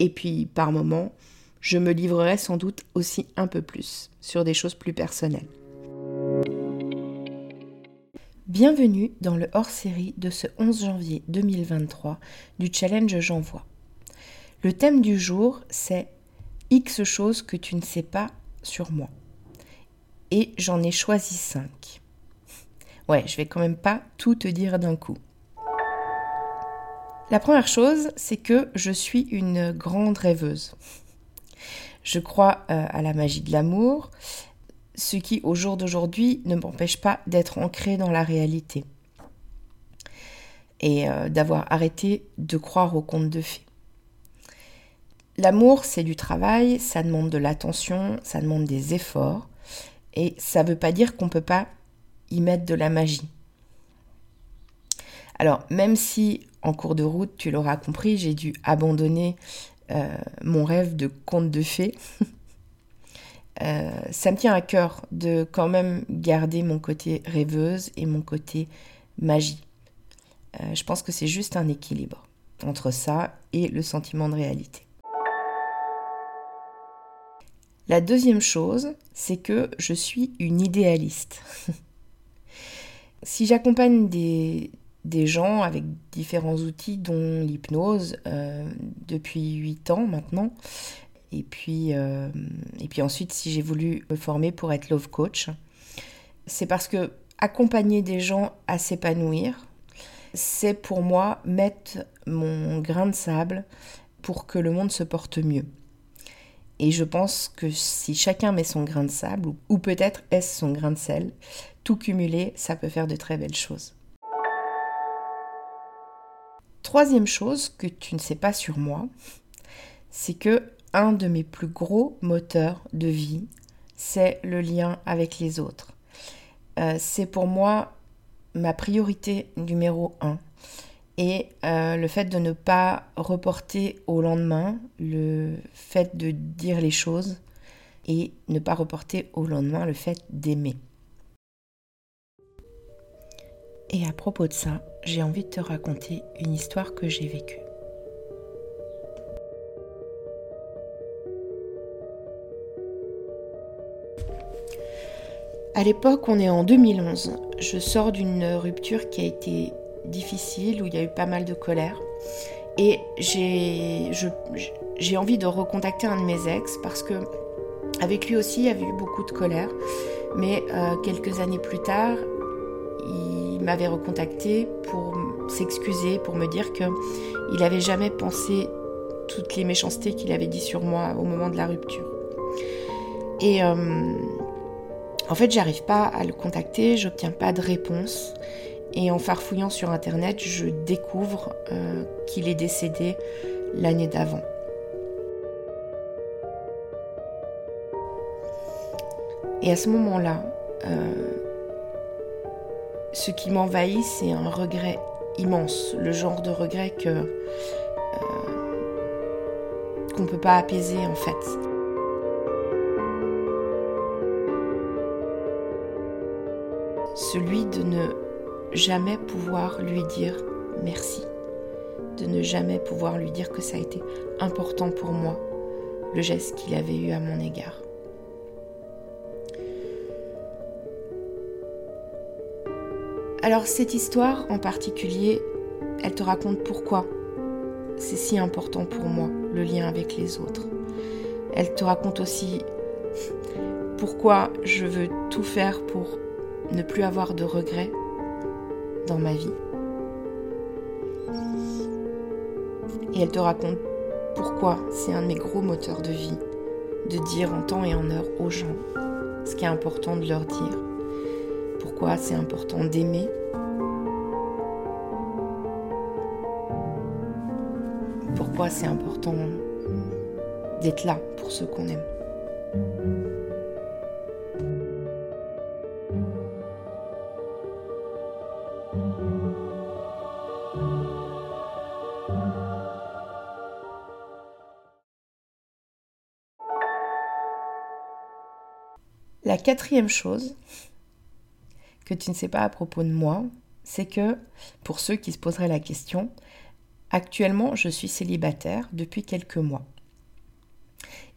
Et puis, par moments, je me livrerai sans doute aussi un peu plus sur des choses plus personnelles. Bienvenue dans le hors-série de ce 11 janvier 2023 du challenge J'envoie. Le thème du jour, c'est X choses que tu ne sais pas sur moi. Et j'en ai choisi 5. Ouais, je vais quand même pas tout te dire d'un coup. La première chose, c'est que je suis une grande rêveuse. Je crois euh, à la magie de l'amour, ce qui au jour d'aujourd'hui ne m'empêche pas d'être ancrée dans la réalité et euh, d'avoir arrêté de croire aux contes de fées. L'amour, c'est du travail, ça demande de l'attention, ça demande des efforts, et ça ne veut pas dire qu'on ne peut pas y mettre de la magie. Alors, même si en cours de route, tu l'auras compris, j'ai dû abandonner euh, mon rêve de conte de fées. Euh, ça me tient à cœur de quand même garder mon côté rêveuse et mon côté magie. Euh, je pense que c'est juste un équilibre entre ça et le sentiment de réalité. La deuxième chose, c'est que je suis une idéaliste. si j'accompagne des, des gens avec différents outils, dont l'hypnose, euh, depuis 8 ans maintenant. Et puis, euh, et puis ensuite, si j'ai voulu me former pour être love coach, c'est parce que accompagner des gens à s'épanouir, c'est pour moi mettre mon grain de sable pour que le monde se porte mieux. Et je pense que si chacun met son grain de sable, ou peut-être est-ce son grain de sel, tout cumulé, ça peut faire de très belles choses. Troisième chose que tu ne sais pas sur moi, c'est que un de mes plus gros moteurs de vie, c'est le lien avec les autres. Euh, c'est pour moi ma priorité numéro un. Et euh, le fait de ne pas reporter au lendemain, le fait de dire les choses et ne pas reporter au lendemain le fait d'aimer. Et à propos de ça, j'ai envie de te raconter une histoire que j'ai vécue. À l'époque, on est en 2011. Je sors d'une rupture qui a été difficile, où il y a eu pas mal de colère. Et j'ai envie de recontacter un de mes ex parce que Avec lui aussi, il y avait eu beaucoup de colère. Mais euh, quelques années plus tard, il m'avait recontacté pour s'excuser, pour me dire qu'il n'avait jamais pensé toutes les méchancetés qu'il avait dit sur moi au moment de la rupture. Et euh, en fait, j'arrive pas à le contacter, j'obtiens pas de réponse. Et en farfouillant sur internet, je découvre euh, qu'il est décédé l'année d'avant. Et à ce moment-là, euh, ce qui m'envahit, c'est un regret immense, le genre de regret que euh, qu'on ne peut pas apaiser en fait. Celui de ne jamais pouvoir lui dire merci, de ne jamais pouvoir lui dire que ça a été important pour moi, le geste qu'il avait eu à mon égard. Alors cette histoire en particulier, elle te raconte pourquoi c'est si important pour moi, le lien avec les autres. Elle te raconte aussi pourquoi je veux tout faire pour ne plus avoir de regrets dans ma vie. Et elle te raconte pourquoi c'est un de mes gros moteurs de vie, de dire en temps et en heure aux gens ce qui est important de leur dire. Pourquoi c'est important d'aimer. Pourquoi c'est important d'être là pour ceux qu'on aime. La quatrième chose tu ne sais pas à propos de moi, c'est que, pour ceux qui se poseraient la question, actuellement je suis célibataire depuis quelques mois.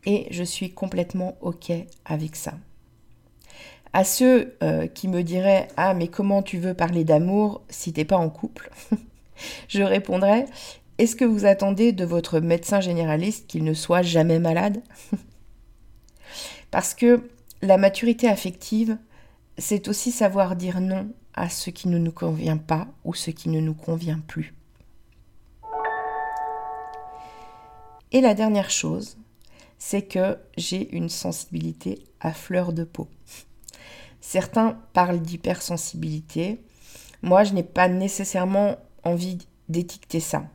Et je suis complètement OK avec ça. À ceux euh, qui me diraient Ah, mais comment tu veux parler d'amour si t'es pas en couple? Je répondrais Est-ce que vous attendez de votre médecin généraliste qu'il ne soit jamais malade? Parce que la maturité affective, c'est aussi savoir dire non à ce qui ne nous convient pas ou ce qui ne nous convient plus. Et la dernière chose, c'est que j'ai une sensibilité à fleur de peau. Certains parlent d'hypersensibilité. Moi, je n'ai pas nécessairement envie d'étiqueter ça.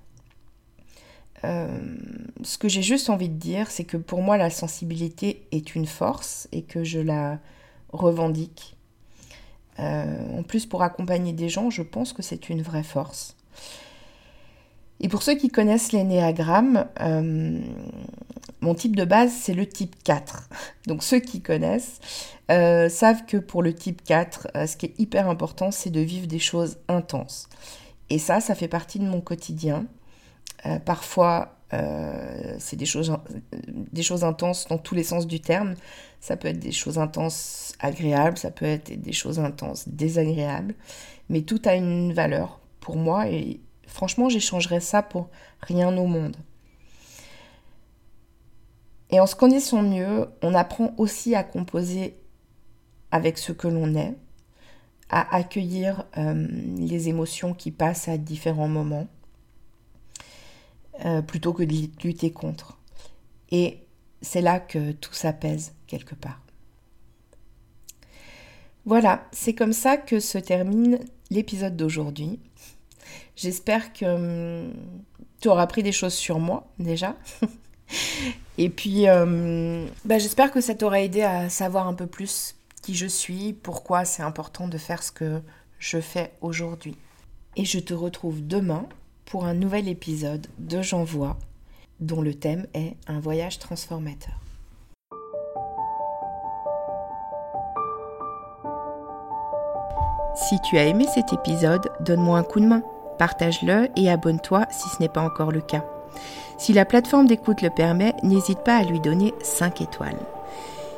Euh, ce que j'ai juste envie de dire, c'est que pour moi, la sensibilité est une force et que je la revendique. Euh, en plus, pour accompagner des gens, je pense que c'est une vraie force. Et pour ceux qui connaissent l'énéagramme, euh, mon type de base, c'est le type 4. Donc ceux qui connaissent savent que pour le type 4, ce qui est hyper important, c'est de vivre des choses intenses. Et ça, ça fait partie de mon quotidien. Euh, parfois, euh, c'est des choses, des choses intenses dans tous les sens du terme. Ça peut être des choses intenses agréables, ça peut être des choses intenses désagréables. Mais tout a une valeur pour moi et franchement, j'échangerais ça pour rien au monde. Et en se connaissant mieux, on apprend aussi à composer avec ce que l'on est, à accueillir euh, les émotions qui passent à différents moments euh, plutôt que de lutter contre. Et c'est là que tout s'apaise quelque part. Voilà, c'est comme ça que se termine l'épisode d'aujourd'hui. J'espère que hum, tu auras appris des choses sur moi déjà. Et puis, hum, bah, j'espère que ça t'aura aidé à savoir un peu plus qui je suis, pourquoi c'est important de faire ce que je fais aujourd'hui. Et je te retrouve demain pour un nouvel épisode de J'envoie, dont le thème est un voyage transformateur. Si tu as aimé cet épisode, donne-moi un coup de main, partage-le et abonne-toi si ce n'est pas encore le cas. Si la plateforme d'écoute le permet, n'hésite pas à lui donner 5 étoiles.